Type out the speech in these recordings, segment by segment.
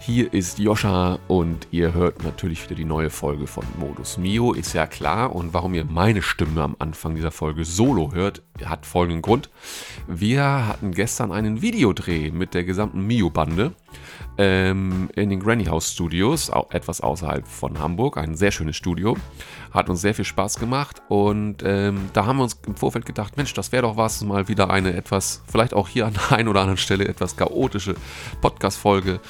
hier ist Joscha und ihr hört natürlich wieder die neue Folge von Modus Mio, ist ja klar. Und warum ihr meine Stimme am Anfang dieser Folge solo hört, hat folgenden Grund. Wir hatten gestern einen Videodreh mit der gesamten Mio-Bande ähm, in den Granny House Studios, auch etwas außerhalb von Hamburg. Ein sehr schönes Studio. Hat uns sehr viel Spaß gemacht und ähm, da haben wir uns im Vorfeld gedacht, Mensch, das wäre doch was, mal wieder eine etwas, vielleicht auch hier an der einen oder anderen Stelle etwas chaotische Podcast-Folge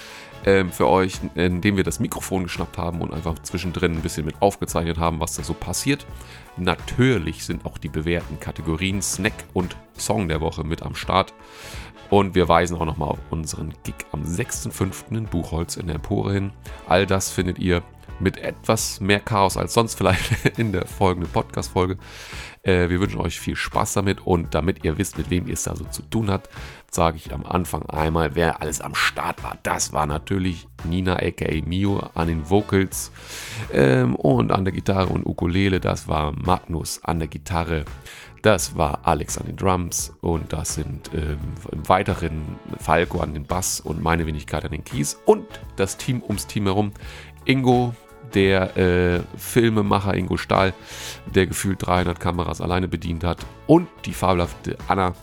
ähm, für euch, indem wir das Mikrofon geschnappt haben und einfach zwischendrin ein bisschen mit aufgezeichnet haben, was da so passiert. Natürlich sind auch die bewährten Kategorien Snack und Song der Woche mit am Start. Und wir weisen auch nochmal auf unseren Gig am 6.5. in Buchholz in der Empore hin. All das findet ihr mit etwas mehr Chaos als sonst vielleicht in der folgenden Podcast-Folge. Äh, wir wünschen euch viel Spaß damit und damit ihr wisst, mit wem ihr es da so zu tun habt, sage ich am Anfang einmal, wer alles am Start war. Das war natürlich Nina aka Mio an den Vocals ähm, und an der Gitarre und Ukulele. Das war Magnus an der Gitarre. Das war Alex an den Drums und das sind ähm, im Weiteren Falco an den Bass und meine Wenigkeit an den Keys und das Team ums Team herum. Ingo, der äh, Filmemacher Ingo Stahl, der gefühlt 300 Kameras alleine bedient hat und die fabelhafte Anna,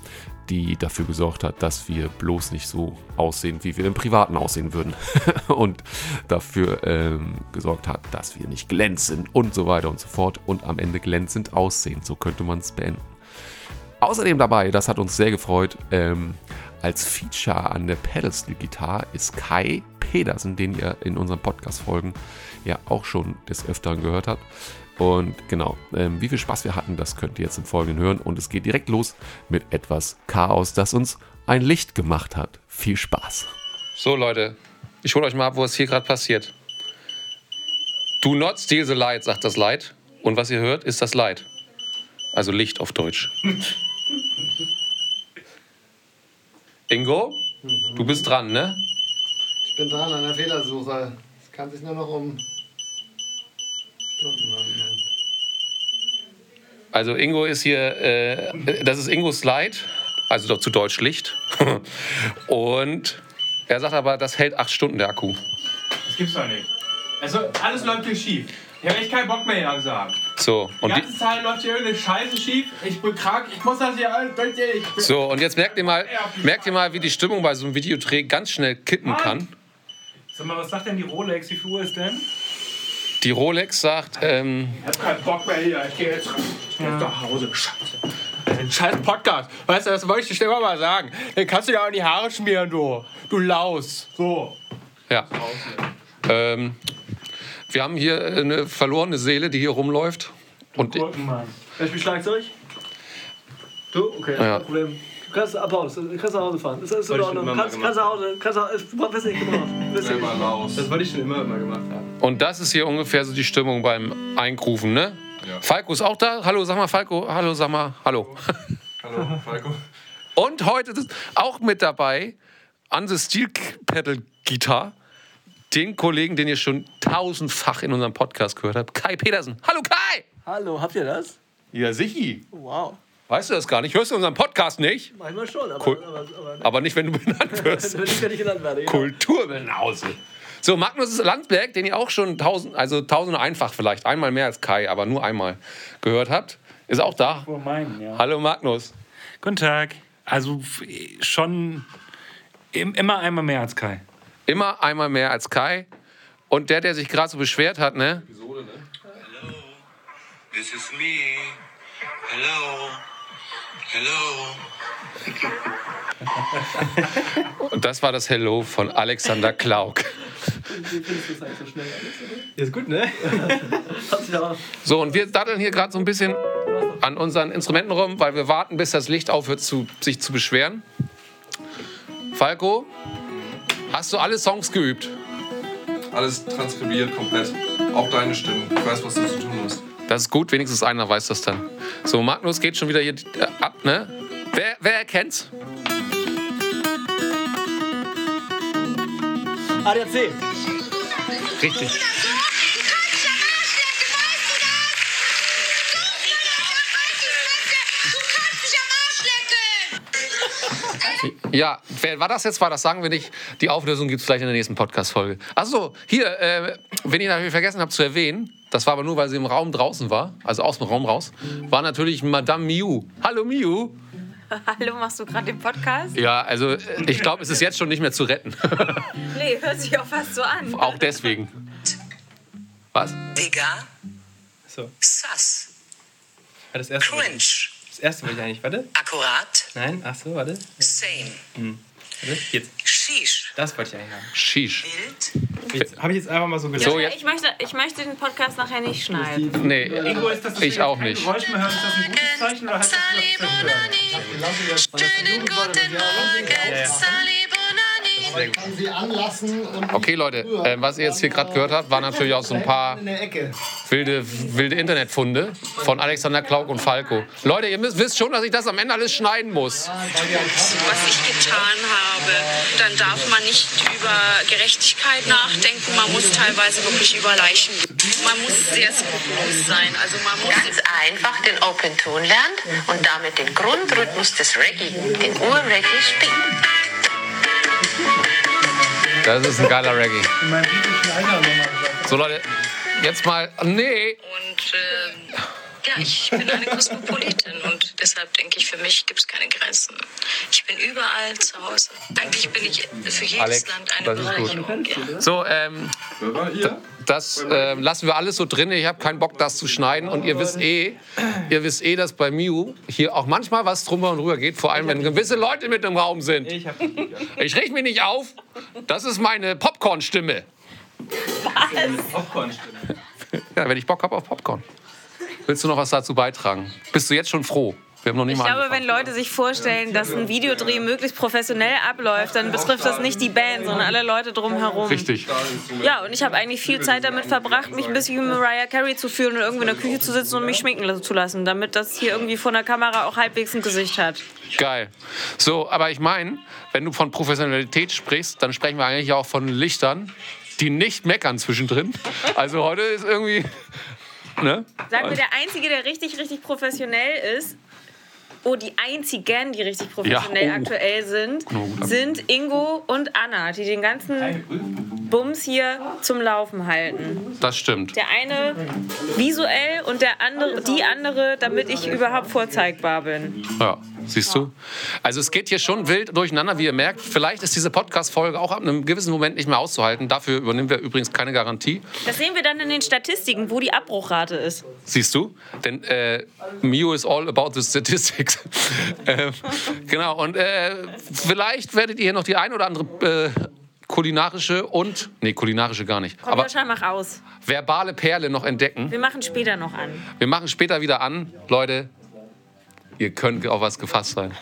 die dafür gesorgt hat, dass wir bloß nicht so aussehen, wie wir im Privaten aussehen würden. und dafür ähm, gesorgt hat, dass wir nicht glänzen und so weiter und so fort und am Ende glänzend aussehen. So könnte man es beenden. Außerdem dabei, das hat uns sehr gefreut, ähm, als Feature an der Pedal-Steel-Gitarre ist Kai Pedersen, den ihr in unseren Podcast-Folgen ja auch schon des Öfteren gehört habt. Und genau, ähm, wie viel Spaß wir hatten, das könnt ihr jetzt im Folgenden hören. Und es geht direkt los mit etwas Chaos, das uns ein Licht gemacht hat. Viel Spaß. So, Leute, ich hole euch mal ab, wo es hier gerade passiert. Do not steal the light, sagt das Light. Und was ihr hört, ist das Light. Also Licht auf Deutsch. Ingo, mhm. du bist dran, ne? Ich bin dran an der Fehlersuche. Es kann sich nur noch um Stunden handeln. Also Ingo ist hier, äh, das ist Ingos Slide, also doch zu Deutsch Licht. Und er sagt aber, das hält acht Stunden der Akku. Das gibt's doch nicht. Also alles läuft hier schief. Ich habe echt keinen Bock mehr hier So, die ganze die Zeit läuft hier irgendeine Scheiße schief. Ich bin krank, ich muss das hier alles. So, und jetzt merkt ihr mal, merkt ihr mal, wie die Stimmung bei so einem Videodreh ganz schnell kippen Mann. kann. Sag mal, was sagt denn die Rolex? Wie viel Uhr ist denn? Die Rolex sagt, ähm. Ich hab keinen Bock mehr hier. Ich geh jetzt, ich geh jetzt nach Hause. Scheiße. Ein scheiß Podcast. Weißt du, das wollte ich dir immer mal sagen. Dann kannst du dir auch in die Haare schmieren, du. Du Laus. So. Ja. Ähm, wir haben hier eine verlorene Seele, die hier rumläuft. Und Gurken, Mann. Wer spielt Schlagzeug? Du? Okay, ja. kein Problem. Du kannst Applaus, du kannst nach Hause fahren. Das ist in Ordnung. Kannst, kannst nach Hause, kannst nach Hause, wirst nicht gemacht. Raus. Das wollte ich schon immer mal gemacht haben. Und das ist hier ungefähr so die Stimmung beim Einkrufen, ne? Ja. Falco ist auch da. Hallo, sag mal Falco. Hallo, sag mal Hallo. Hallo, Falco. Und heute ist auch mit dabei an the Steel Pedal Guitar den Kollegen, den ihr schon tausendfach in unserem Podcast gehört habt, Kai Petersen. Hallo Kai! Hallo, habt ihr das? Ja, sicher. Wow. Weißt du das gar nicht? Hörst du unseren Podcast nicht? Manchmal schon, aber, Kul aber, aber, aber, nicht, wenn du benannt wirst. wenn ich nicht genannt werde. Ja. Kulturbenause. So, Magnus Landsberg, den ihr auch schon tausend, also tausende einfach vielleicht, einmal mehr als Kai, aber nur einmal gehört habt, ist auch da. Vor meinen, ja. Hallo Magnus. Guten Tag. Also schon immer einmal mehr als Kai. Immer einmal mehr als Kai. Und der, der sich gerade so beschwert hat, ne? Episode, ne? Hello, this is me. Hello. Hello. Und das war das Hello von Alexander Klauk. Wie findest du das eigentlich so schnell alles, Ist gut, ne? so, und wir daddeln hier gerade so ein bisschen an unseren Instrumenten rum, weil wir warten, bis das Licht aufhört, zu, sich zu beschweren. Falco, hast du alle Songs geübt? Alles transkribiert komplett. Auch deine Stimme. Ich weiß, was du zu tun hast. Das ist gut, wenigstens einer weiß das dann. So, Magnus geht schon wieder hier äh, ab, ne? Wer, wer erkennt's? ADAC. Richtig. Ja, wer war das jetzt? War das sagen wir nicht. Die Auflösung gibt es gleich in der nächsten Podcast-Folge. Achso, hier, äh, wenn ich natürlich vergessen habe zu erwähnen, das war aber nur, weil sie im Raum draußen war, also aus dem Raum raus, war natürlich Madame Miu. Hallo Miu. Hallo, machst du gerade den Podcast? Ja, also äh, ich glaube, es ist jetzt schon nicht mehr zu retten. Nee, hört sich auch fast so an. Auch deswegen. Was? Digga, So, Sass, das erste. Cringe, ich- Das erste wollte ich eigentlich. Warte. Akkurat, Nein, ach so, warte. Same, warte. Jetzt. Sheesh, Das wollte ich eigentlich haben. Sheesh. Jetzt habe ich jetzt einfach mal so gesagt. So, jetzt. Ich möchte, ich möchte den Podcast nachher nicht schneiden. Nee, Ingo, ist das, ich auch nicht. Geräusch mehr hören, ist das ein gutes Zeichen oder heißt das, das schönen guten Morgen, Sally Okay, Leute, äh, was ihr jetzt hier gerade gehört habt, waren natürlich auch so ein paar wilde, wilde Internetfunde von Alexander Klauk und Falco. Leute, ihr müsst, wisst schon, dass ich das am Ende alles schneiden muss. was ich getan habe, dann darf man nicht über Gerechtigkeit nachdenken. Man muss teilweise wirklich über Leichen. Man muss sehr skrupellos sein. Also man muss Ganz einfach den Open Tone lernt und damit den Grundrhythmus des Reggae, den Ur-Reggae spielt. Das ist ein geiler Reggae. So, Leute, jetzt mal. Nee. und äh, ja, ich bin eine Kosmopolitin und deshalb denke ich, für mich gibt es keine Grenzen. Ich bin überall zu Hause. Eigentlich bin ich für jedes Alex, Land eine das ist gut. Bereicherung. Ja. So, ähm, das ähm, lassen wir alles so drin. Ich habe keinen Bock, das zu schneiden. Und ihr wisst eh, ihr wisst eh, dass bei Miu hier auch manchmal was drüber und rüber geht. Vor allem, wenn gewisse Leute mit im Raum sind. Ich Ich richte mich nicht auf. Das ist meine Popcorn-Stimme. Popcorn-Stimme. Ja, wenn ich Bock habe auf Popcorn. Willst du noch was dazu beitragen? Bist du jetzt schon froh? Wir haben noch nicht Ich mal glaube, angefangen. wenn Leute sich vorstellen, dass ein Videodreh möglichst professionell abläuft, dann betrifft das nicht die Band, sondern alle Leute drumherum. Richtig. Ja, und ich habe eigentlich viel Zeit damit verbracht, mich ein bisschen wie Mariah Carey zu fühlen und irgendwie in der Küche zu sitzen und mich schminken zu lassen, damit das hier irgendwie vor der Kamera auch halbwegs ein Gesicht hat. Geil. So, aber ich meine, wenn du von Professionalität sprichst, dann sprechen wir eigentlich auch von Lichtern, die nicht meckern zwischendrin. Also heute ist irgendwie. Ne? Sagen wir, der Einzige, der richtig, richtig professionell ist, oh, die einzigen, die richtig professionell Ja, oh. aktuell sind, sind Ingo und Anna, die den ganzen Bums hier zum Laufen halten. Das stimmt. Der eine visuell und der andere, die andere, damit ich überhaupt vorzeigbar bin. Ja, siehst du? Also es geht hier schon wild durcheinander, wie ihr merkt. Vielleicht ist diese Podcast-Folge auch ab einem gewissen Moment nicht mehr auszuhalten. Dafür übernehmen wir übrigens keine Garantie. Das sehen wir dann in den Statistiken, wo die Abbruchrate ist. Siehst du? Denn äh, Mio is all about the statistics. ähm, genau, und äh, vielleicht werdet ihr hier noch die ein oder andere äh, kulinarische und, nee, kulinarische gar nicht, Komm, aber mach aus. verbale Perle noch entdecken. Wir machen später noch an. Wir machen später wieder an. Leute, ihr könnt auf was gefasst sein.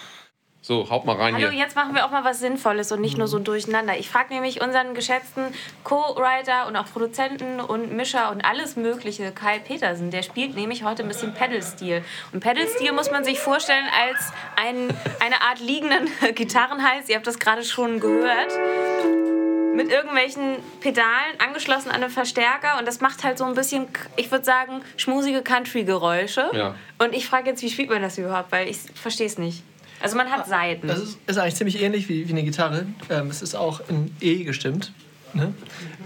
So, haut mal rein Hallo, hier. jetzt machen wir auch mal was Sinnvolles und nicht nur so ein Durcheinander. Ich frage nämlich unseren geschätzten Co-Writer und auch Produzenten und Mischer und alles Mögliche, Kai Petersen. Der spielt nämlich heute ein bisschen Pedal-Stil. Und Pedal-Stil muss man sich vorstellen als ein, eine Art liegenden Gitarrenhals. Ihr habt das gerade schon gehört. Mit irgendwelchen Pedalen angeschlossen an einen Verstärker. Und das macht halt so ein bisschen, ich würde sagen, schmusige Country-Geräusche. Ja. Und ich frage jetzt, wie spielt man das überhaupt? Weil ich verstehe es nicht. Also man hat Seiten. Das ist, ist eigentlich ziemlich ähnlich wie, wie eine Gitarre. Ähm, es ist auch in E gestimmt. Ne?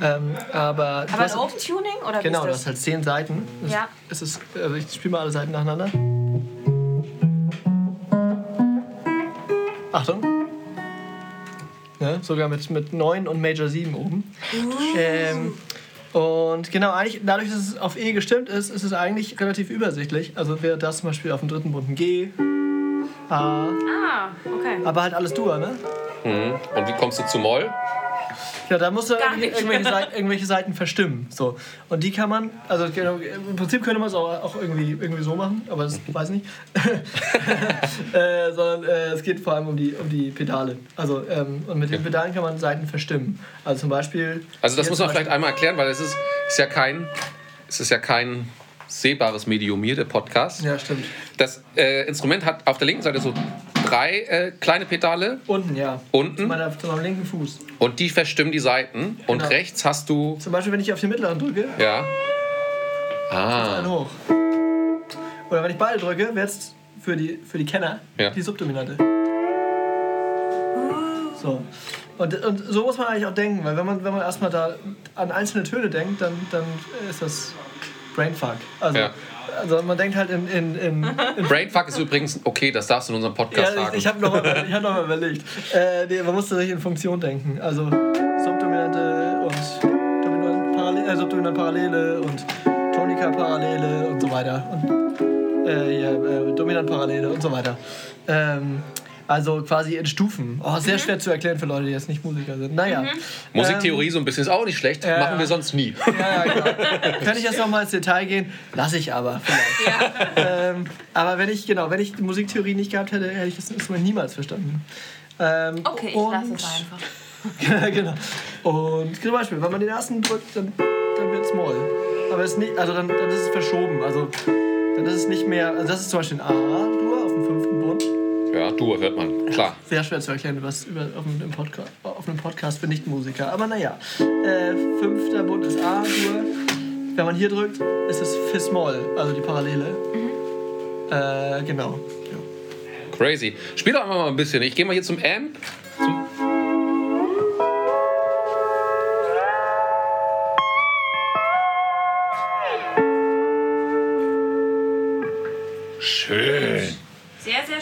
Ähm, aber Aber hast- ein Open Tuning oder Genau, du ist hast das? halt zehn Seiten. Es, Ja. es ist, also ich spiele mal alle Seiten nacheinander. Achtung. Ne? Sogar mit, mit 9 und Major 7 oben. Ähm, und genau, eigentlich, dadurch, dass es auf E gestimmt ist, ist es eigentlich relativ übersichtlich. Also wäre das zum Beispiel auf dem dritten Bund ein G, A, Ah, okay. aber halt alles Dur, ne? Und wie kommst du zu Moll? Ja, da musst du irgendwelche, Seiten, irgendwelche Seiten verstimmen. So. Und die kann man, also genau, im Prinzip könnte man es auch, auch irgendwie, irgendwie so machen, aber das weiß ich nicht. äh, sondern äh, es geht vor allem um die, um die Pedale. Also, ähm, und mit den Pedalen kann man Seiten verstimmen. Also zum Beispiel. Also das muss man vielleicht einmal erklären, weil es ist, ist ja kein, es ist ja kein sehbares Medium hier, der Podcast. Ja, stimmt. Das äh, Instrument hat auf der linken Seite so drei äh, kleine Pedale Unten, ja. Zu, unten meiner, zu meinem linken Fuß. und die verstimmen die Seiten. Und Genau. rechts hast du. Zum Beispiel, wenn ich auf den mittleren drücke, Ja. Ah. hoch. Oder wenn ich beide drücke, wäre es für die, für die Kenner Ja. die Subdominante. So. Und, und so muss man eigentlich auch denken, weil wenn man, wenn man erstmal da an einzelne Töne denkt, dann, dann ist das Brainfuck. Also, Ja. Also man denkt halt in. in, in, in Brainfuck ist übrigens okay, das darfst du in unserem ja, Podcast ich, sagen. ich habe noch, mal- ich hab noch mal überlegt. Äh, nee, man musste sich in Funktion denken. Also Subdominante und Dominant Parallele, äh, Subdominant Parallele und Tonika Parallele und so weiter. Und äh, ja, äh, Dominant Parallele und so weiter. Ähm, also quasi in Stufen. Oh, sehr schwer zu erklären für Leute, die jetzt nicht Musiker sind. Naja. Musiktheorie so ein bisschen ist auch nicht schlecht. ja, Machen ja. wir sonst nie. Ähm, ja, ja, genau. Könnte ich jetzt noch mal ins Detail gehen? Lass ich aber vielleicht. Ähm, aber wenn ich, genau, wenn ich die Musiktheorie nicht gehabt hätte, hätte ich das Instrument niemals verstanden. Ähm, Okay, ich lasse es einfach. Ja, genau. Und zum Beispiel, wenn man den ersten drückt, dann, dann wird es Moll. Aber es ist nicht, also dann, dann ist es verschoben. Also dann ist es nicht mehr. Also das ist zum Beispiel ein A-Dur Ja, du hört man. Klar. Sehr schwer zu erklären was über, auf, einem Podcast, auf einem Podcast für Nichtmusiker. Aber naja, äh, fünfter Bund ist A-Dur. Wenn man hier drückt, ist es Fis-Moll, also die Parallele. Äh, genau. Ja. Crazy. Spiel doch einfach mal ein bisschen. Ich gehe mal hier zum Amp.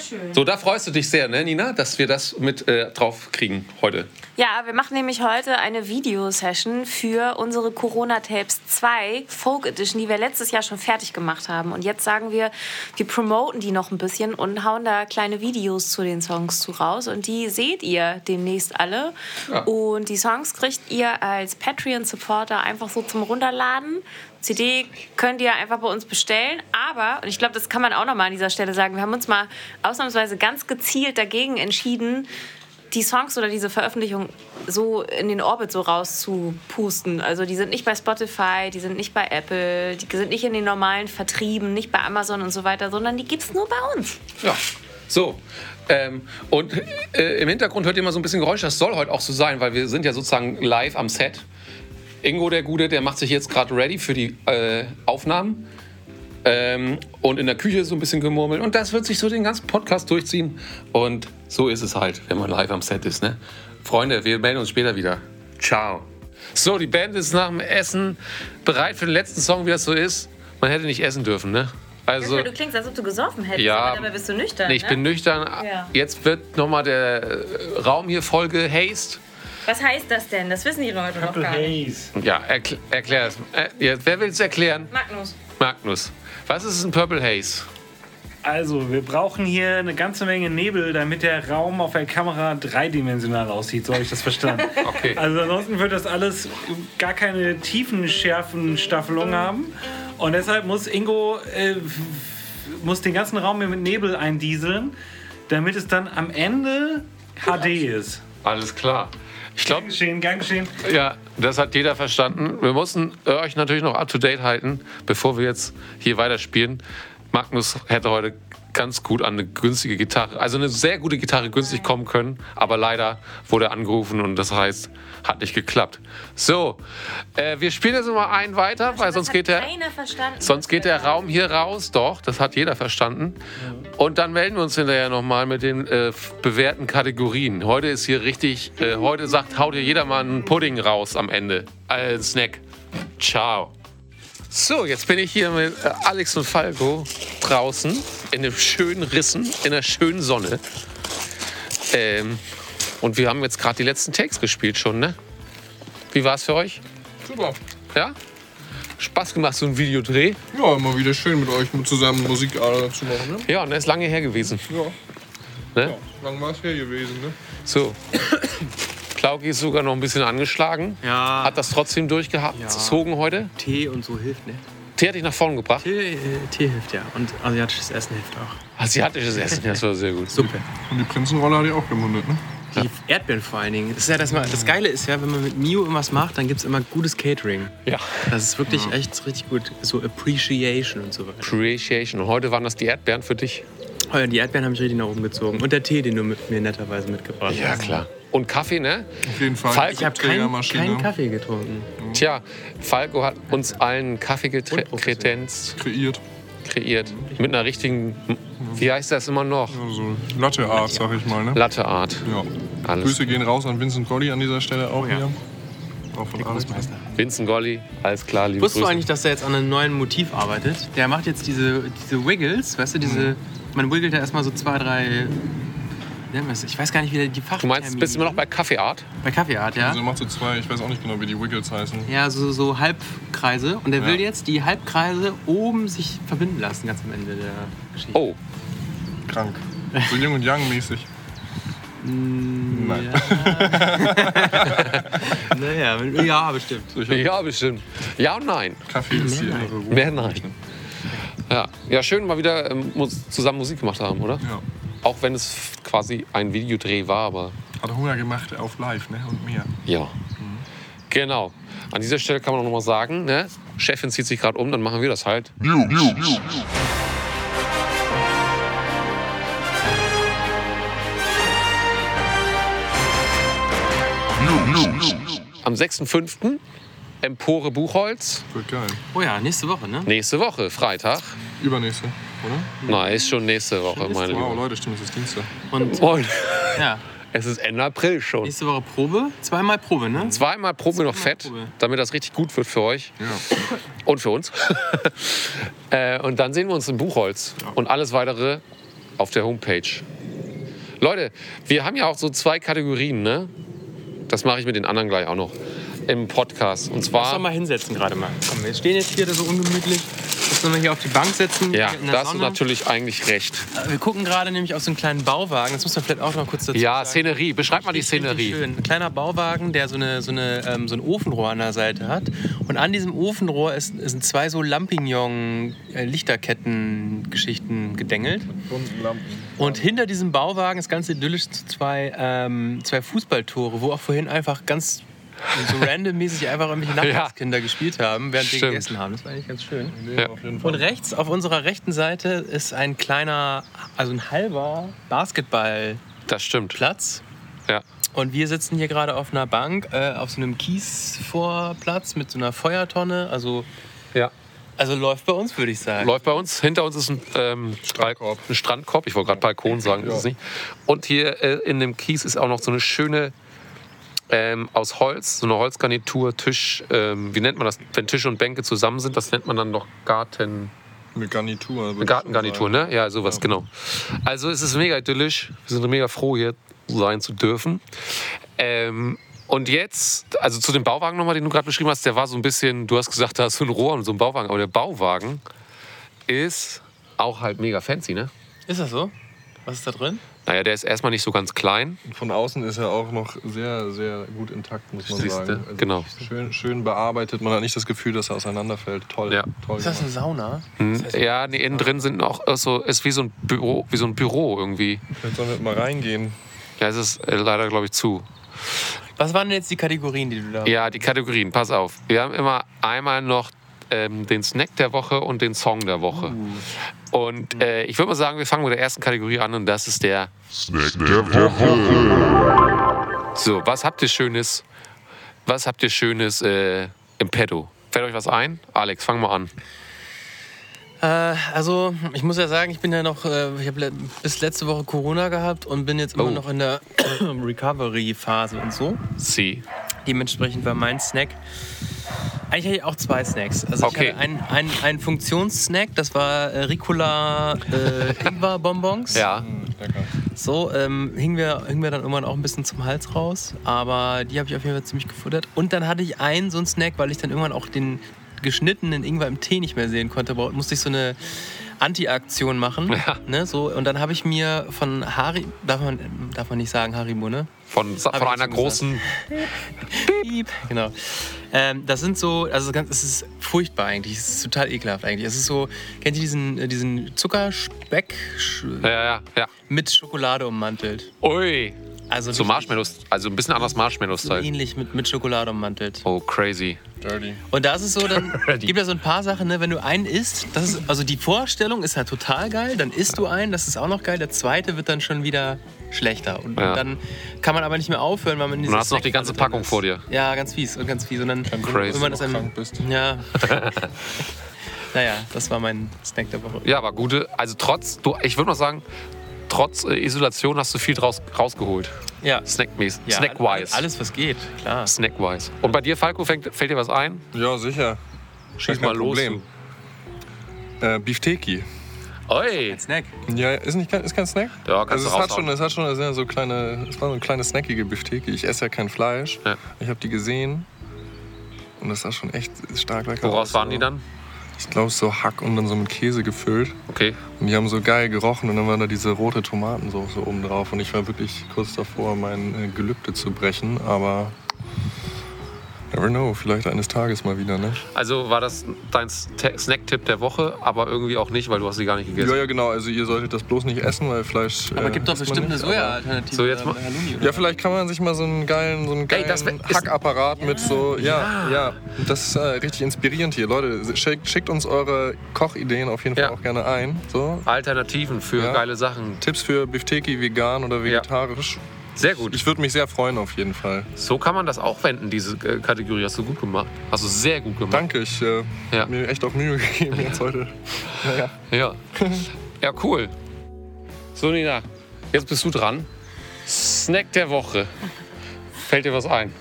Schön. So, da freust du dich sehr, ne, Nina, dass wir das mit äh, drauf kriegen heute. Ja, wir machen nämlich heute eine Videosession für unsere Corona Tapes 2 Folk Edition, die wir letztes Jahr schon fertig gemacht haben. Und jetzt sagen wir, wir promoten die noch ein bisschen und hauen da kleine Videos zu den Songs zu raus. Und die seht ihr demnächst alle. Ja. Und die Songs kriegt ihr als Patreon-Supporter einfach so zum Runterladen. CD könnt ihr einfach bei uns bestellen. Aber, und ich glaube, das kann man auch noch mal an dieser Stelle sagen, wir haben uns mal ausnahmsweise ganz gezielt dagegen entschieden, die Songs oder diese Veröffentlichung so in den Orbit so rauszupusten. Also die sind nicht bei Spotify, die sind nicht bei Apple, die sind nicht in den normalen Vertrieben, nicht bei Amazon und so weiter, sondern die gibt's nur bei uns. Ja. So. Ähm, und äh, im Hintergrund hört ihr mal so ein bisschen Geräusch. Das soll heute auch so sein, weil wir sind ja sozusagen live am Set. Ingo, der Gute, der macht sich jetzt gerade ready für die äh, Aufnahmen. Ähm, und in der Küche so ein bisschen gemurmelt. Und das wird sich so den ganzen Podcast durchziehen. Und so ist es halt, wenn man live am Set ist. Ne? Freunde, wir melden uns später wieder. Ciao. So, die Band ist nach dem Essen bereit für den letzten Song, wie das so ist. Man hätte nicht essen dürfen, ne? Also, du klingst, als ob du gesoffen hättest, Ja. aber dabei bist du nüchtern. Nee, ich ne? bin nüchtern. Ja. Jetzt wird nochmal der äh, Raum hier voll gehast. Was heißt das denn? Das wissen die Leute noch gar nicht. Haze. Ja, erkl erklär es. Äh, jetzt, wer will es erklären? Magnus. Magnus. Was ist ein Purple Haze? Also, wir brauchen hier eine ganze Menge Nebel, damit der Raum auf der Kamera dreidimensional aussieht. So habe ich das verstanden. Okay. Also ansonsten wird das alles gar keine tiefenschärfen Staffelung haben. Und deshalb muss Ingo äh, muss den ganzen Raum hier mit Nebel eindieseln, damit es dann am Ende HD ist. Alles klar. Ich glaube, Gern geschehen, gern geschehen. ja, das hat jeder verstanden. Wir mussten euch natürlich noch up to date halten, bevor wir jetzt hier weiterspielen. Magnus hätte heute ganz gut an eine günstige Gitarre, also eine sehr gute Gitarre günstig kommen können, aber leider wurde er angerufen und das heißt, hat nicht geklappt. So, äh, wir spielen jetzt noch mal einen weiter, weil sonst geht der. Sonst geht der Raum hier raus, doch, das hat jeder verstanden. Und dann melden wir uns hinterher nochmal mit den äh, bewährten Kategorien. Heute ist hier richtig, äh, heute sagt, haut hier jeder mal einen Pudding raus am Ende. Als Snack. Ciao. So, jetzt bin ich hier mit äh, Alex und Falco draußen in dem schönen Rissen, in der schönen Sonne. Ähm, und wir haben jetzt gerade die letzten Takes gespielt schon, ne? Wie war es für euch? Super. Ja? Spaß gemacht, so ein Videodreh? Ja, immer wieder schön mit euch zusammen Musik äh, zu machen. Ne? Ja, und er ist lange her gewesen. Ja. Ne? ja. Lang war es her gewesen. Ne? So. Klauki ist sogar noch ein bisschen angeschlagen. Ja, Hat das trotzdem durchgezogen heute. Tee und so hilft, ne? Tee hat dich nach vorne gebracht. Tee, äh, Tee hilft ja. Und asiatisches Essen hilft auch. Asiatisches Essen, das war sehr gut. Suppe. Und die Prinzenrolle hat ich auch gemundet. Ne? Die Erdbeeren vor allen Dingen. Das, ist ja das, mal, das Geile ist ja, wenn man mit Mio irgendwas macht, dann gibt es immer gutes Catering. Ja. Das ist wirklich echt richtig gut. So Appreciation und so weiter. Appreciation. Und heute waren das die Erdbeeren für dich. Ja, die Erdbeeren haben mich richtig nach oben gezogen. Und der Tee, den du mit mir netterweise mitgebracht hast. Ja, klar. Und Kaffee, ne? Auf jeden Fall. Falk, Ich habe keinen, Kaffee getrunken. Tja, Falco hat uns allen Kaffeekredenz Kreiert. kreiert. Mit einer richtigen, wie heißt das immer noch? Also Latte Art, sag ich mal. Ne? Latte Art. Ja. Alles. Grüße gehen raus an Vincent Golli an dieser Stelle auch hier. Auch von Alex. Vincent Golli, alles klar, liebe Wusstest du Grüße. eigentlich, dass er jetzt an einem neuen Motiv arbeitet? Der macht jetzt diese, diese Wiggles, weißt du, diese. Man wiggelt ja erstmal so zwei, drei. Ich weiß gar nicht, wie der- die Fach. Du meinst, bist du immer noch bei Kaffeeart? bei Kaffeeart, ja? Also er macht so zwei, ich weiß auch nicht genau, wie die Wiggles heißen. Ja, so, so Halbkreise. Und er Ja. will jetzt die Halbkreise oben sich verbinden lassen, ganz am Ende der Geschichte. Oh, Krank. So Jung und Young mäßig. Nein. Naja, ja, bestimmt. ja, bestimmt. Ja und nein. Kaffee ist hier irre gut. Mehr nein. Ja, ja schön mal wieder ähm, zusammen Musik gemacht haben, oder? Ja. Auch wenn es quasi ein Videodreh war, aber Hat Hunger gemacht auf live, ne? Und mehr. ja. Genau. An dieser Stelle kann man auch noch mal sagen, ne? Chefin zieht sich gerade um, dann machen wir das halt. Am 6.5. Empore Buchholz. Wird geil. Oh ja, nächste Woche, ne? Nächste Woche, Freitag. Übernächste, oder? Nein, ist schon nächste Woche, meine Wow, Liebe. Leute, stimmt, es ist Dienstag. Und Moin. ja, Es ist Ende April schon. nächste Woche Probe. Zweimal Probe, ne? Zweimal Probe noch fett, Probe. damit das richtig gut wird für euch Ja. und für uns. äh, und dann sehen wir uns im Buchholz und alles weitere auf der Homepage. Leute, wir haben ja auch so zwei Kategorien, ne? Das mache ich mit den anderen gleich auch noch im Podcast. Und Lass doch zwar, mal hinsetzen gerade mal. Komm, wir stehen jetzt hier so ungemütlich. Lass uns mal hier auf die Bank setzen. ja, da hast du natürlich eigentlich recht. Wir gucken gerade nämlich auf so einen kleinen Bauwagen. Das muss man vielleicht auch noch kurz dazu Ja, sagen. Szenerie. Beschreib mal die Szenerie. Schön. Ein kleiner Bauwagen, der so, eine, so, eine, ähm, so ein Ofenrohr an der Seite hat. Und an diesem Ofenrohr ist, sind zwei so Lampignon-Lichterketten-Geschichten gedengelt. Bunten Lampen. Und hinter diesem Bauwagen ist ganz idyllisch zwei, ähm, zwei Fußballtore, wo auch vorhin einfach ganz so randommäßig einfach irgendwelche Nachbarskinder gespielt haben, während wir Stimmt. gegessen haben. Das war eigentlich ganz schön. Ja. Auf jeden Fall. Und rechts, auf unserer rechten Seite, ist ein kleiner, also ein halber Basketballplatz. Das stimmt. Ja. Und wir sitzen hier gerade auf einer Bank, äh, auf so einem Kiesvorplatz mit so einer Feuertonne. Also, ja. also läuft bei uns, würde ich sagen. Läuft bei uns. Hinter uns ist ein, ähm, Strandkorb. ein Strandkorb. Ich wollte gerade Balkon sagen, ist es nicht. Und hier äh, in dem Kies ist auch noch so eine schöne ähm, aus Holz, so eine Holzgarnitur, Tisch. Ähm, wie nennt man das, wenn Tische und Bänke zusammen sind? Das nennt man dann doch Garten. Eine Garnitur. Eine Gartengarnitur, ne? Ja, sowas, genau. Also es ist mega idyllisch. Wir sind mega froh, hier sein zu dürfen. Ähm, und jetzt, also zu dem Bauwagen nochmal, den du gerade beschrieben hast, der war so ein bisschen, du hast gesagt, da hast du ein Rohr und so ein Bauwagen, aber der Bauwagen ist auch halt mega fancy, ne? Ist das so? Was ist da drin? Naja, der ist erstmal nicht so ganz klein. Von außen ist er auch noch sehr, sehr gut intakt, muss man Siehste, sagen. Also genau. Schön, schön bearbeitet. Man hat nicht das Gefühl, dass er auseinanderfällt. Toll. Ja. Toll Ist das eine. Sauna? Hm, Ja, nee, innen drin sind auch äh, so, ist wie so ein Büro, wie so ein Büro irgendwie. Vielleicht sollen wir mal reingehen. Ja, es ist äh, leider, glaube ich, zu. Was waren denn jetzt die Kategorien, die du da Ja, die Kategorien, pass auf. Wir haben immer einmal noch ähm, den Snack der Woche und den Song der Woche. Und äh, ich würde mal sagen, wir fangen mit der ersten Kategorie an und das ist der Snack der Woche. So, was habt ihr Schönes? Was habt ihr Schönes äh, im Petto? Fällt euch was ein? Alex, fang mal an. Äh, also, ich muss ja sagen, ich bin ja noch, äh, ich habe le bis letzte Woche Corona gehabt und bin jetzt immer Oh. noch in der Recovery-Phase und so. Sie. Dementsprechend war mein Snack. Eigentlich hatte ich auch zwei Snacks. Also Okay. ich hatte einen, einen, einen Funktionssnack, das war äh, Ricola äh, Ingwer-Bonbons. Ja. Lecker. So, ähm, hing, mir, hing mir dann irgendwann auch ein bisschen zum Hals raus. Aber die habe ich auf jeden Fall ziemlich gefuttert. Und dann hatte ich einen so einen Snack, weil ich dann irgendwann auch den geschnittenen Ingwer im Tee nicht mehr sehen konnte. Aber musste ich so eine Anti-Aktion machen. Ja. Ne, so. Und dann habe ich mir von Hari, darf man, darf man nicht sagen Haribo, ne? Von, von einer großen. Piep. Genau. Ähm, das sind so, also ganz, es ist furchtbar eigentlich. Es ist total ekelhaft eigentlich. Es ist so, kennt ihr diesen, äh, diesen Zuckerspeck Ja, ja, ja. mit Schokolade ummantelt? Ui. Also so Marshmallows, also ein bisschen anders So Marshmallows-Style. ähnlich mit, mit Schokolade ummantelt. Oh, crazy. Dirty. Und da ist es so, dann Ready. gibt ja so ein paar Sachen, ne, wenn du einen isst, das ist, also die Vorstellung ist halt total geil, dann isst du einen, das ist auch noch geil, der zweite wird dann schon wieder schlechter. Und, Ja. und dann kann man aber nicht mehr aufhören, weil man in Und dann hast du noch die ganze Packung vor dir. Ja, ganz fies und ganz fies. Und dann Crazy. wenn man das einem, bist. Ja. naja, das war mein Snack der Woche. Ja, aber gute, also trotz, du, ich würde mal sagen, trotz äh, Isolation hast du viel draus, rausgeholt. Ja. Snackmäßig, Ja, snackwise. Alles, was geht, klar. Snackwise. Und bei dir, Falco, fängt, fällt dir was ein? Ja, sicher. Schieß mal los. Problem. Äh, Beefteki. Oi! Snack. Ja, ist, nicht, kein- ist kein Snack? Ja, kannst also du es hat schon, es hat schon es so kleine, es war so eine kleine snackige Beefteki. Ich esse ja kein Fleisch. Ja. Ich habe die gesehen und das sah schon echt stark lecker Woraus aus. waren die dann? Ich glaube so Hack und dann so mit Käse gefüllt. Okay. Und die haben so geil gerochen und dann waren da diese rote Tomatensauce oben drauf und ich war wirklich kurz davor, mein äh, Gelübde zu brechen, aber never know, vielleicht eines Tages mal wieder, ne? Also war das dein Snack-Tipp der Woche, aber irgendwie auch nicht, weil du hast sie gar nicht gegessen. Ja, ja, genau. Also ihr solltet das bloß nicht essen, weil Fleisch. Aber äh, gibt doch bestimmt eine Soja-Alternative. So, jetzt mal- Halloumi? Ja, vielleicht kann man sich mal so einen geilen, so einen geilen ist- Hackapparat mit so. Ja, ja. Das ist äh, richtig inspirierend hier. Leute, schickt, schickt uns eure Kochideen auf jeden Fall Ja. auch gerne ein. So. Alternativen für Ja. geile Sachen. Tipps für Beefteki, vegan oder vegetarisch. Sehr gut. Ich würde mich sehr freuen auf jeden Fall. So kann man das auch wenden, diese äh, Kategorie. Hast du gut gemacht. Hast du sehr gut gemacht. Danke, ich äh, Ja. hab mir echt auf Mühe gegeben jetzt heute. Ja, ja. Ja. Ja, cool. So, Nina, jetzt bist du dran. Snack der Woche. Fällt dir was ein?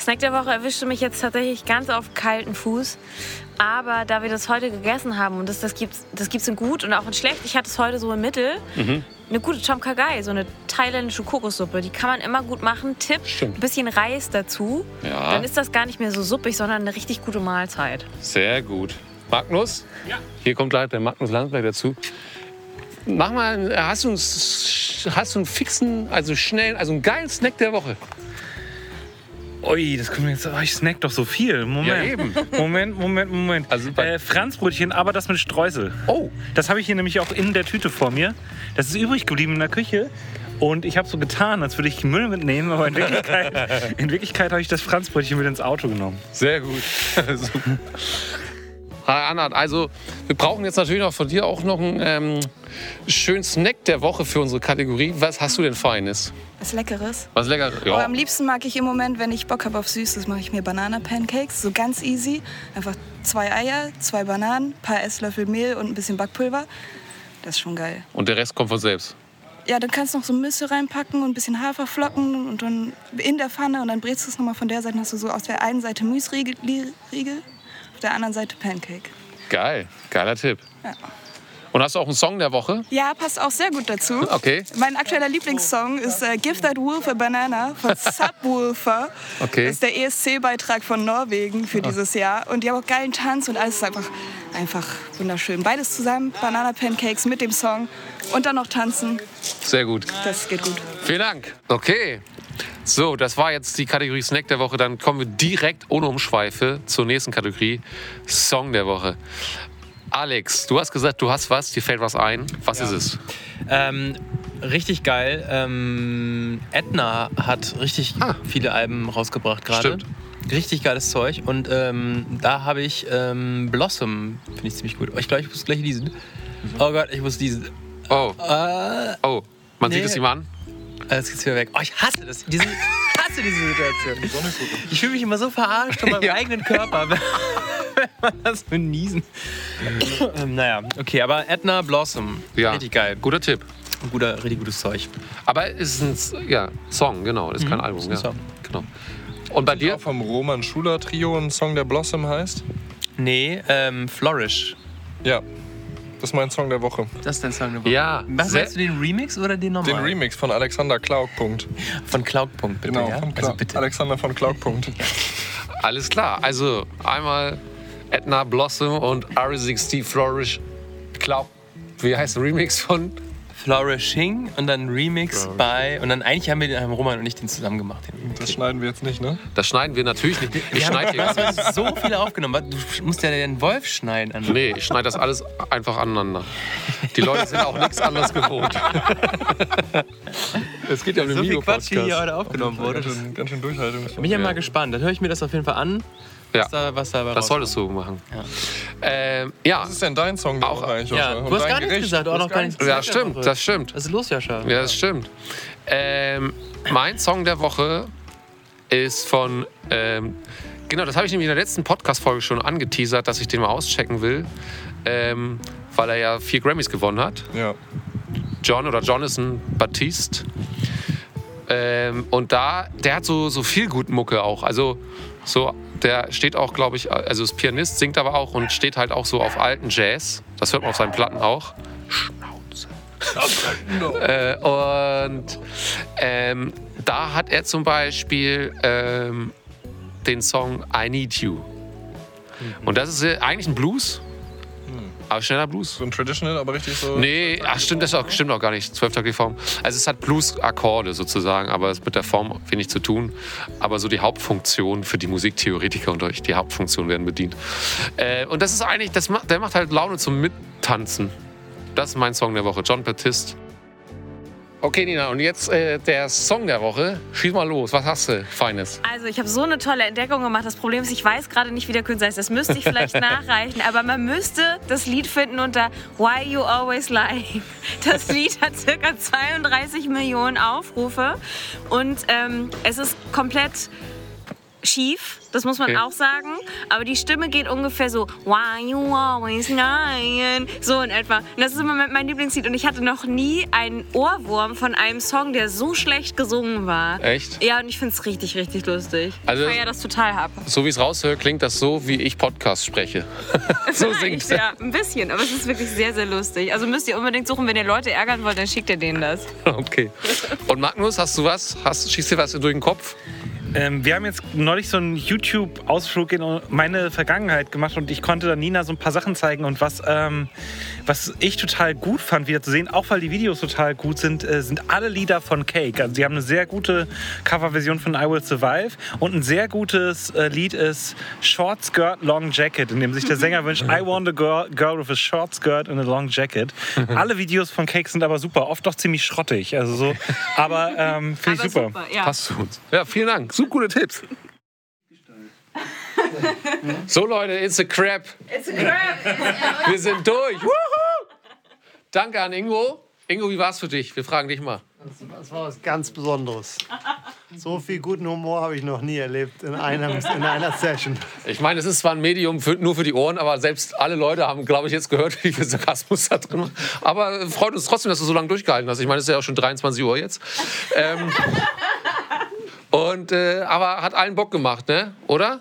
Snack der Woche erwischte mich jetzt tatsächlich ganz auf kalten Fuß. Aber da wir das heute gegessen haben und das, das gibt es das gibt's in gut und auch in schlecht, ich hatte es heute so im Mittel. Eine gute Tom Kha Gai, so eine thailändische Kokossuppe, die kann man immer gut machen. Tipp, Stimmt. ein bisschen Reis dazu. Ja. Dann ist das gar nicht mehr so suppig, sondern eine richtig gute Mahlzeit. Sehr gut. Magnus? Ja. Hier kommt gleich der Magnus Landsberg dazu. Mach mal, äh, hast du, einen, hast du einen fixen, also schnell, also einen geilen Snack der Woche? Ui, das kommt mir jetzt. Oh, ich snack doch so viel. Moment. Ja. Moment, Moment, Moment. Also äh, Franzbrötchen, aber das mit Streusel. Oh, Das habe ich hier nämlich auch in der Tüte vor mir. Das ist übrig geblieben in der Küche. Und ich habe so getan, als würde ich Müll mitnehmen, aber in Wirklichkeit, in Wirklichkeit habe ich das Franzbrötchen mit ins Auto genommen. sehr gut. Hi, Anna, also wir brauchen jetzt natürlich noch von dir auch noch einen ähm, schönen Snack der Woche für unsere Kategorie. Was hast du denn Feines? Was Leckeres. Was lecker? Aber am liebsten mag ich im Moment, wenn ich Bock habe auf Süßes, mache ich mir Banana-Pancakes. So ganz easy. Einfach zwei Eier, zwei Bananen, paar Esslöffel Mehl und ein bisschen Backpulver. Das ist schon geil. Und der Rest kommt von selbst. Ja, dann kannst du noch so Nüsse reinpacken und ein bisschen Haferflocken und dann in der Pfanne und dann brätst du es nochmal von der Seite. Dann hast du so auf der einen Seite Müsriegel, Riegel, der anderen Seite Pancake. Geil, geiler Tipp. Ja. Und hast du auch einen Song der Woche? Ja, passt auch sehr gut dazu. Okay. Mein aktueller Lieblingssong ist äh, Give That Wolf a Banana von Subwoofer. Okay. Das ist der ESC-Beitrag von Norwegen für dieses Jahr. Und die haben auch geilen Tanz und alles ist einfach, einfach wunderschön. Beides zusammen, Banana-Pancakes mit dem Song und dann noch tanzen. Sehr gut. Das geht gut. Vielen Dank. Okay. So, das war jetzt die Kategorie Snack der Woche. Dann kommen wir direkt ohne Umschweife zur nächsten Kategorie Song der Woche. Alex, du hast gesagt, du hast was, dir fällt was ein. Was ist es? Ähm, richtig geil. Ähm, Edna hat richtig Ah. viele Alben rausgebracht gerade. Richtig geiles Zeug. Und ähm, da habe ich ähm, Blossom, finde ich ziemlich gut. Oh, ich glaube, ich muss gleich diesen. Oh Gott, ich muss diesen. Oh, Äh, oh. Man Nee. sieht es ihm an. Jetzt geht's wieder weg. Oh, ich hasse das. Diese, ich hasse diese Situation. Ich fühle mich immer so verarscht von meinem Ja. eigenen Körper, wenn man das so niesen. ähm, naja, okay, aber Edna Blossom. Ja. Richtig geil. Guter Tipp. Guter, richtig gutes Zeug. Aber es ist ein ja, Song, genau. Das ist kein Album. ist ein Ja. Song. Genau. Und bei dir? Auch vom Roman Schuler Trio ein Song, der Blossom heißt. Nee, ähm, Flourish. Ja, das ist mein Song der Woche. Das ist dein Song der Woche. Ja, Was meinst du, den Remix oder den Den normalen? Remix von Alexander. Punkt. Von Cloud.punkt, bitte, Genau, ja? von Also Kla- bitte. Alexander von. Punkt. Alles klar. Also einmal Edna Blossom und R16 Flourish. Cloud. Wie heißt der Remix von Flourishing und dann Remix bei. Und dann eigentlich haben wir den haben Roman und ich den zusammen gemacht. Den Das schneiden wir jetzt nicht, ne? Das schneiden wir natürlich nicht. Ich Wir haben schneide hier. du hast so viele aufgenommen. Du musst ja den Wolf schneiden. An. Nee, ich schneide das alles einfach aneinander. Die Leute sind auch nichts anderes gewohnt. Es geht ja um den so viel Quatsch, wie hier heute aufgenommen wurde. Ganz schön, ganz schön durchhaltung. Bin ich ja mal gespannt. Dann höre ich mir das auf jeden Fall an. Ja. Was da, was dabei Das solltest du machen. Ähm, ja. Was ist denn dein Song der Auch- Woche eigentlich? Ja, du Und hast gar nichts Gericht? gesagt, du auch noch gar nichts Ja, gesagt. stimmt, das stimmt. Was ist los, Jascha? Ja, das stimmt. Ähm, mein Song der Woche ist von. Ähm, genau, das habe ich nämlich in der letzten Podcast-Folge schon angeteasert, dass ich den mal auschecken will. Ähm, weil er ja vier Grammys gewonnen hat. Ja. John oder Jonathan Baptiste. Ähm, und da, der hat so, so viel gut Mucke auch. Also, so, der steht auch, glaube ich, also ist Pianist, singt aber auch und steht halt auch so auf alten Jazz. Das hört man auf seinen Platten auch. äh, und ähm, da hat er zum Beispiel ähm, den Song I Need You. Und das ist äh, eigentlich ein Blues, aber schneller Blues. So ein Traditional, aber richtig so. Nee, ach, stimmt, das auch, stimmt auch gar nicht. Zwölftaktige Form. Also es hat Blues-Akkorde sozusagen, aber es hat mit der Form wenig zu tun. Aber so die Hauptfunktion für die Musiktheoretiker und euch, die Hauptfunktionen werden bedient. Äh, und das ist eigentlich, das macht, der macht halt Laune zum Mittanzen. Das ist mein Song der Woche, John Baptiste. Okay, Nina, und jetzt äh, der Song der Woche. Schieß mal los, was hast du Feines? Also ich habe so eine tolle Entdeckung gemacht. Das Problem ist, ich weiß gerade nicht, wie der Künstler ist. Das müsste ich vielleicht nachreichen. Aber man müsste das Lied finden unter Why You Always Lying. Das Lied hat circa 32 Millionen Aufrufe. Und ähm, es ist komplett schief. Das muss man Okay. auch sagen. Aber die Stimme geht ungefähr so Why You Always Lying. So in etwa. Und das ist im Moment mein Lieblingslied. Und ich hatte noch nie einen Ohrwurm von einem Song, der so schlecht gesungen war. Echt? Ja, und ich finde es richtig, richtig lustig. Also- ich feiere das total ab. So wie ich es raushöre, klingt das so, wie ich Podcast spreche. so singt ja, ein bisschen, aber es ist wirklich sehr, sehr lustig. Also müsst ihr unbedingt suchen, wenn ihr Leute ärgern wollt, dann schickt ihr denen das. Okay. Und Magnus, hast du was? Hast, schießt dir was durch den Kopf? Ähm, wir haben jetzt neulich so einen YouTube-Ausflug in meine Vergangenheit gemacht und ich konnte dann Nina so ein paar Sachen zeigen. Und was, ähm, was ich total gut fand, wieder zu sehen, auch weil die Videos total gut sind, äh, sind alle Lieder von Cake. Also sie haben eine sehr gute Coverversion von I Will Survive und ein sehr gutes äh, Lied ist Short Skirt Long Jacket, in dem sich der Sänger wünscht, I want a girl, girl with a short skirt and a long jacket. alle Videos von Cake sind aber super, oft doch ziemlich schrottig. Also so, aber ähm, finde ich super. Passt zu uns. Ja, vielen Dank. Super gute Tipps. So Leute, it's a crap. It's a crap. Wir sind durch. Wuhu! Danke an Ingo. Ingo, wie war's für dich? Wir fragen dich mal. Das war was ganz Besonderes. So viel guten Humor habe ich noch nie erlebt in, einem, in einer Session. Ich meine, es ist zwar ein Medium für, nur für die Ohren, aber selbst alle Leute haben, glaube ich, jetzt gehört, wie viel Sarkasmus da drin war. Aber freut uns trotzdem, dass du so lange durchgehalten hast. Ich meine, es ist ja auch schon 23 Uhr jetzt. Ähm, und, äh, aber hat allen Bock gemacht, ne? Oder?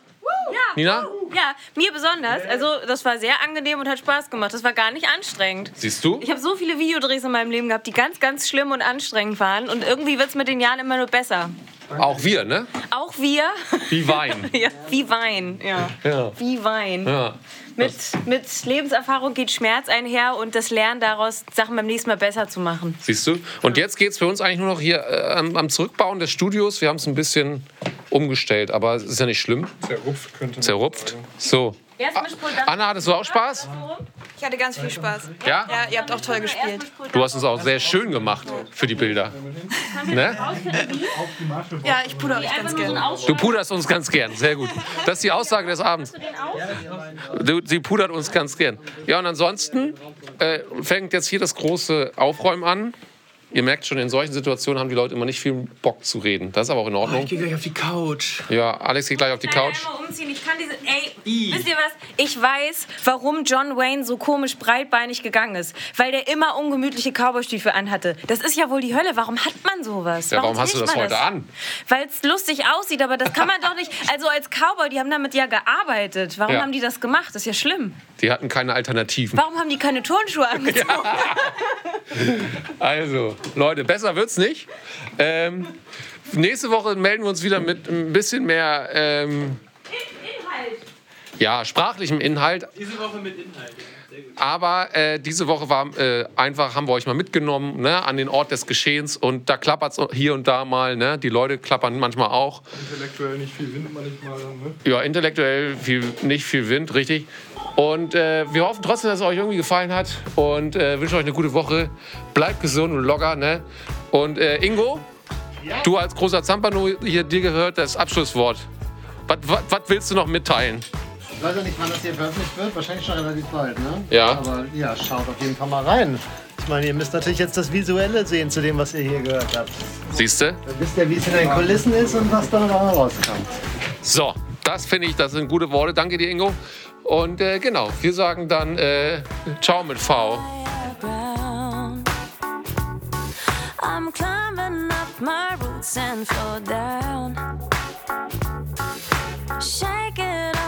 Ja. Nina? Ja, mir besonders. Also das war sehr angenehm und hat Spaß gemacht. Das war gar nicht anstrengend. Siehst du? Ich habe so viele Videodrehs in meinem Leben gehabt, die ganz, ganz schlimm und anstrengend waren. Und irgendwie wird es mit den Jahren immer nur besser. Auch wir, ne? Auch wir. Wie Wein. ja, wie Wein, ja. Ja. Wie Wein. Ja. Mit, mit Lebenserfahrung geht Schmerz einher und das Lernen daraus, Sachen beim nächsten Mal besser zu machen. Siehst du? Und jetzt geht es für uns eigentlich nur noch hier äh, am, am Zurückbauen des Studios. Wir haben es ein bisschen umgestellt, aber es ist ja nicht schlimm. Zerrupft könnte man Zerrupft. So. Erst mischpult, dann Anna, hattest du auch Spaß? Ich hatte ganz viel Spaß. Ja? Ja, ihr habt auch toll gespielt. Du hast es auch sehr schön gemacht für die Bilder. Ne? Ja, ich puder euch ganz gerne. Du puderst uns ganz gern, sehr gut. Das ist die Aussage des Abends. Du, sie pudert uns ganz gern. Ja, und ansonsten äh, fängt jetzt hier das große Aufräumen an. Ihr merkt schon, in solchen Situationen haben die Leute immer nicht viel Bock zu reden. Das ist aber auch in Ordnung. Ich gehe gleich auf die Couch. Ja, Alex geht gleich auf die Couch. Einmal umziehen. Ich kann diese. Ey, wisst ihr was? Ich weiß, warum John Wayne so komisch breitbeinig gegangen ist. Weil der immer ungemütliche Cowboystiefel anhatte. Das ist ja wohl die Hölle. Warum hat man sowas? Ja, warum hast du das heute an? Weil es lustig aussieht, aber das kann man doch nicht. Also als Cowboy, die haben damit ja gearbeitet. Warum Ja. haben die das gemacht? Das ist ja schlimm. Die hatten keine Alternativen. Warum haben die keine Turnschuhe angezogen? Also, Leute, besser wird's nicht. Ähm, nächste Woche melden wir uns wieder mit ein bisschen mehr. Ähm, ja, sprachlichem Inhalt. Diese Woche mit Inhalt. Aber äh, diese Woche war äh, einfach, haben wir euch mal mitgenommen ne, an den Ort des Geschehens und da klappert es hier und da mal. Ne? Die Leute klappern manchmal auch. Intellektuell nicht viel Wind manchmal. Ne? Ja, intellektuell viel, nicht viel Wind, richtig. Und äh, wir hoffen trotzdem, dass es euch irgendwie gefallen hat und äh, wünschen euch eine gute Woche. Bleibt gesund und locker. Ne? Und äh, Ingo, du als großer Zampano hier, dir gehört das Abschlusswort. Was- willst du noch mitteilen? Ich weiß ja nicht, wann das hier veröffentlicht wird. Wahrscheinlich schon relativ bald, ne? Ja. Aber ja, schaut auf jeden Fall mal rein. Ich meine, ihr müsst natürlich jetzt das Visuelle sehen zu dem, was ihr hier gehört habt. Siehst du? Dann wisst ihr, wie es in den Kulissen ist und was dann noch rauskommt. So, das finde ich, das sind gute Worte. Danke dir, Ingo. Und äh, genau, wir sagen dann äh, Ciao mit V. I'm climbing up my roots and fall down. Shake it